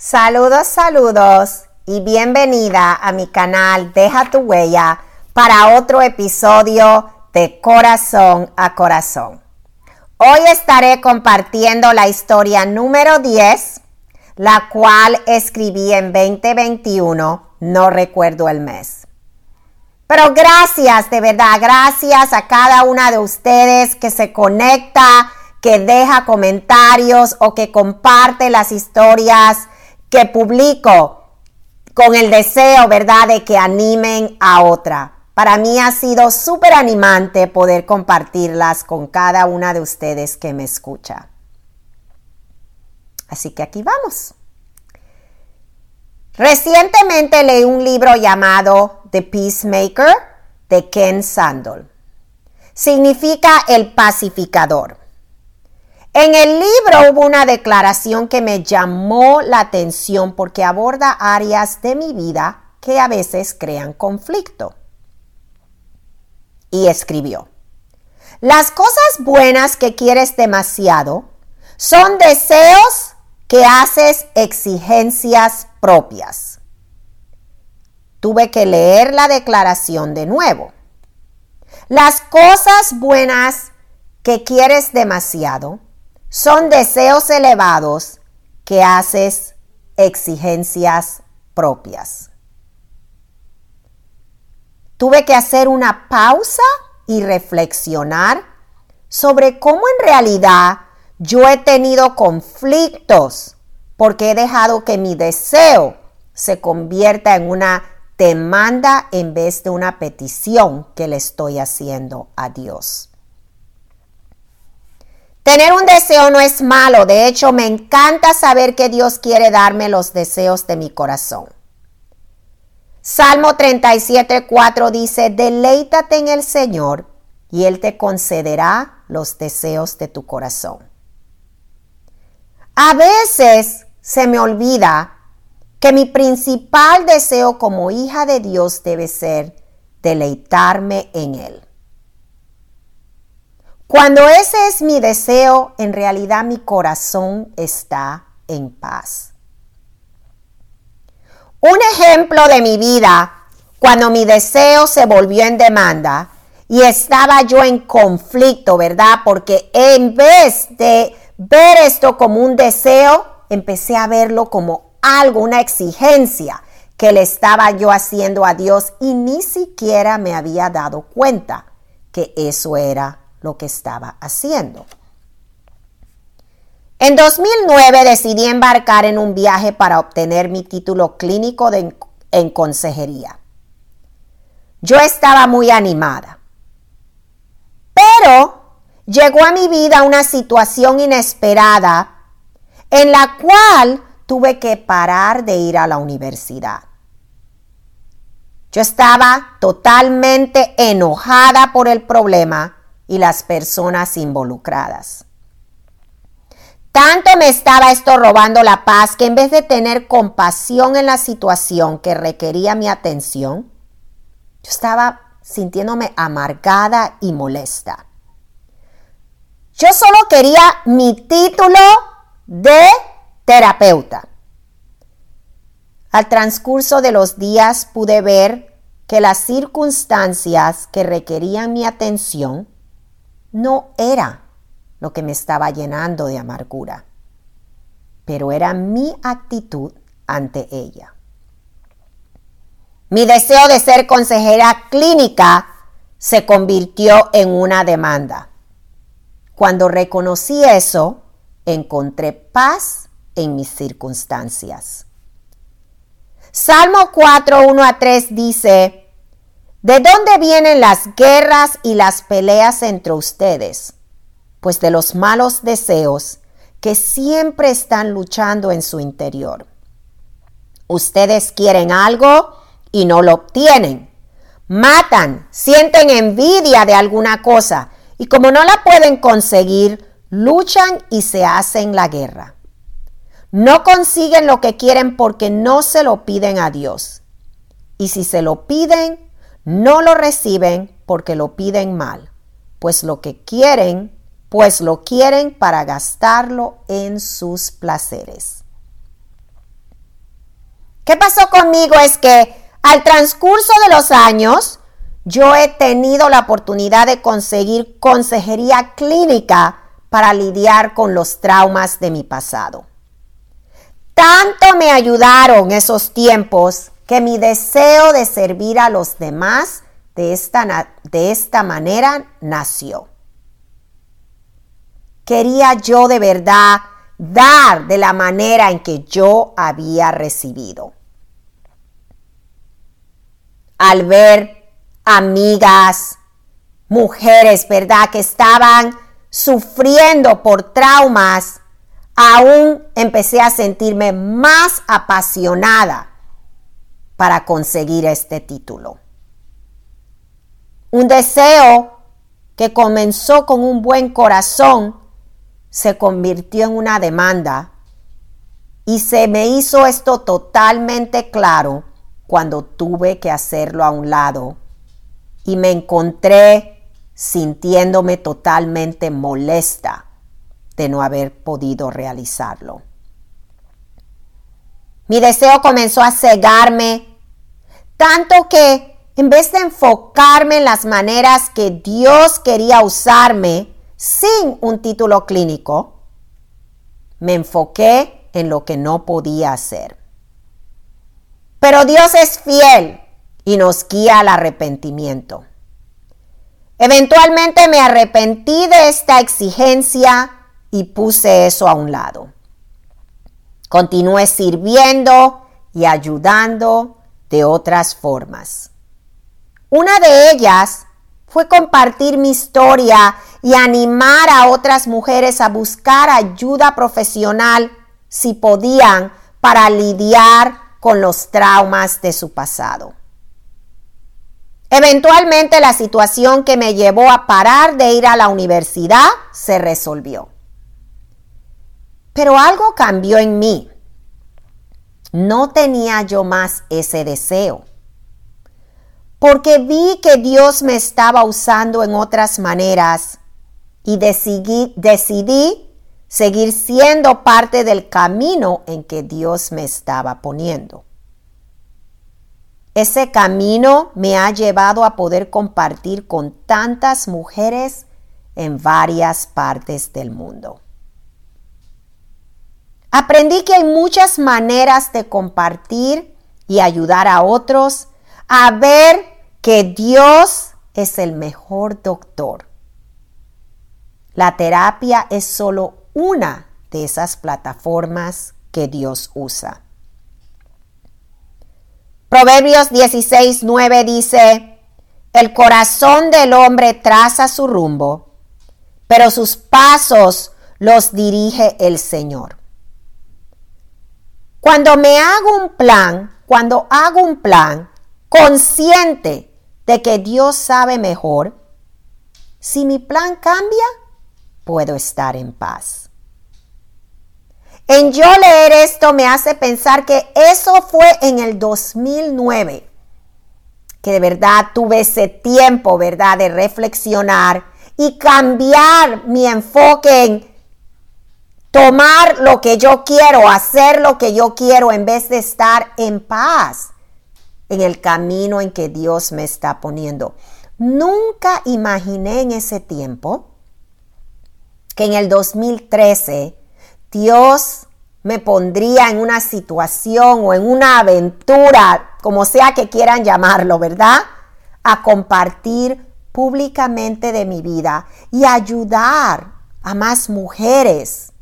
Saludos, saludos y bienvenida a mi canal Deja tu huella para otro episodio de Corazón a Corazón. Hoy estaré compartiendo la historia número 10, la cual escribí en 2021, no recuerdo el mes. Pero gracias, de verdad, gracias a cada una de ustedes que se conecta, que deja comentarios o que comparte las historias que publico con el deseo, ¿verdad?, de que animen a otra. Para mí ha sido súper animante poder compartirlas con cada una de ustedes que me escucha. Así que aquí vamos. Recientemente leí un libro llamado The Peacemaker de Ken Sandel. Significa el pacificador. En el libro hubo una declaración que me llamó la atención porque aborda áreas de mi vida que a veces crean conflicto. Y escribió, las cosas buenas que quieres demasiado son deseos que haces exigencias propias. Tuve que leer la declaración de nuevo. Las cosas buenas que quieres demasiado son deseos elevados que haces exigencias propias. Tuve que hacer una pausa y reflexionar sobre cómo en realidad yo he tenido conflictos porque he dejado que mi deseo se convierta en una demanda en vez de una petición que le estoy haciendo a Dios. Tener un deseo no es malo, de hecho me encanta saber que Dios quiere darme los deseos de mi corazón. Salmo 37.4 dice, deleítate en el Señor y Él te concederá los deseos de tu corazón. A veces se me olvida que mi principal deseo como hija de Dios debe ser deleitarme en Él. Cuando ese es mi deseo, en realidad mi corazón está en paz. Un ejemplo de mi vida, cuando mi deseo se volvió en demanda y estaba yo en conflicto, ¿verdad? Porque en vez de ver esto como un deseo, empecé a verlo como algo, una exigencia que le estaba yo haciendo a Dios y ni siquiera me había dado cuenta que eso era lo que estaba haciendo. En 2009 decidí embarcar en un viaje para obtener mi título clínico en consejería. Yo estaba muy animada, pero llegó a mi vida una situación inesperada en la cual tuve que parar de ir a la universidad. Yo estaba totalmente enojada por el problema y las personas involucradas. Tanto me estaba esto robando la paz que en vez de tener compasión en la situación que requería mi atención, yo estaba sintiéndome amargada y molesta. Yo solo quería mi título de terapeuta. Al transcurso de los días pude ver que las circunstancias que requerían mi atención no era lo que me estaba llenando de amargura, pero era mi actitud ante ella. Mi deseo de ser consejera clínica se convirtió en una demanda. Cuando reconocí eso, encontré paz en mis circunstancias. Salmo 4, 1 a 3 dice, ¿De dónde vienen las guerras y las peleas entre ustedes? Pues de los malos deseos que siempre están luchando en su interior. Ustedes quieren algo y no lo obtienen. Matan, sienten envidia de alguna cosa y como no la pueden conseguir, luchan y se hacen la guerra. No consiguen lo que quieren porque no se lo piden a Dios. Y si se lo piden, no lo reciben porque lo piden mal, pues lo que quieren, pues lo quieren para gastarlo en sus placeres. ¿Qué pasó conmigo? Es que al transcurso de los años, yo he tenido la oportunidad de conseguir consejería clínica para lidiar con los traumas de mi pasado. Tanto me ayudaron esos tiempos que mi deseo de servir a los demás de esta, de esta manera nació. Quería yo de verdad dar de la manera en que yo había recibido. Al ver amigas, mujeres, ¿verdad? Que estaban sufriendo por traumas, aún empecé a sentirme más apasionada para conseguir este título. Un deseo que comenzó con un buen corazón se convirtió en una demanda y se me hizo esto totalmente claro cuando tuve que hacerlo a un lado y me encontré sintiéndome totalmente molesta de no haber podido realizarlo. Mi deseo comenzó a cegarme, tanto que en vez de enfocarme en las maneras que Dios quería usarme sin un título clínico, me enfoqué en lo que no podía hacer. Pero Dios es fiel y nos guía al arrepentimiento. Eventualmente me arrepentí de esta exigencia y puse eso a un lado. Continué sirviendo y ayudando de otras formas. Una de ellas fue compartir mi historia y animar a otras mujeres a buscar ayuda profesional si podían para lidiar con los traumas de su pasado. Eventualmente la situación que me llevó a parar de ir a la universidad se resolvió. Pero algo cambió en mí. No tenía yo más ese deseo. Porque vi que Dios me estaba usando en otras maneras y decidí, seguir siendo parte del camino en que Dios me estaba poniendo. Ese camino me ha llevado a poder compartir con tantas mujeres en varias partes del mundo. Aprendí que hay muchas maneras de compartir y ayudar a otros a ver que Dios es el mejor doctor. La terapia es solo una de esas plataformas que Dios usa. Proverbios 16, 9 dice, el corazón del hombre traza su rumbo, pero sus pasos los dirige el Señor. Cuando me hago un plan, cuando hago un plan consciente de que Dios sabe mejor, si mi plan cambia, puedo estar en paz. En yo leer esto me hace pensar que eso fue en el 2009, que de verdad tuve ese tiempo, ¿verdad?, de reflexionar y cambiar mi enfoque en tomar lo que yo quiero, hacer lo que yo quiero en vez de estar en paz en el camino en que Dios me está poniendo. Nunca imaginé en ese tiempo que en el 2013 Dios me pondría en una situación o en una aventura, como sea que quieran llamarlo, ¿verdad? A compartir públicamente de mi vida y ayudar a más mujeres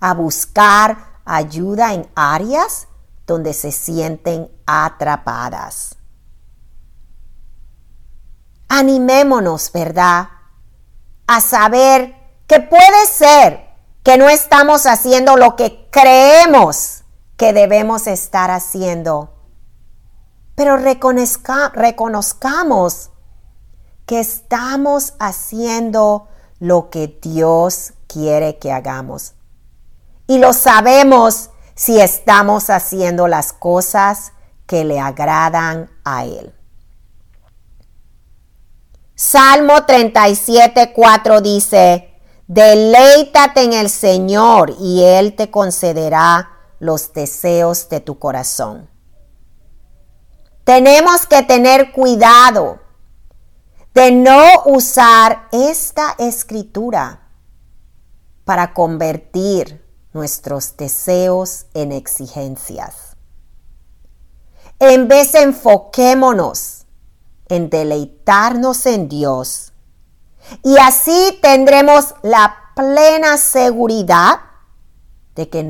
a buscar ayuda en áreas donde se sienten atrapadas. Animémonos, ¿verdad? A saber que puede ser que no estamos haciendo lo que creemos que debemos estar haciendo. Pero reconozcamos que estamos haciendo lo que Dios quiere que hagamos. Y lo sabemos si estamos haciendo las cosas que le agradan a Él. Salmo 37, 4 dice, Deleítate en el Señor y Él te concederá los deseos de tu corazón. tenemos que tener cuidado de no usar esta escritura para convertir nuestros deseos en exigencias. En vez enfoquémonos en deleitarnos en Dios y así tendremos la plena seguridad de que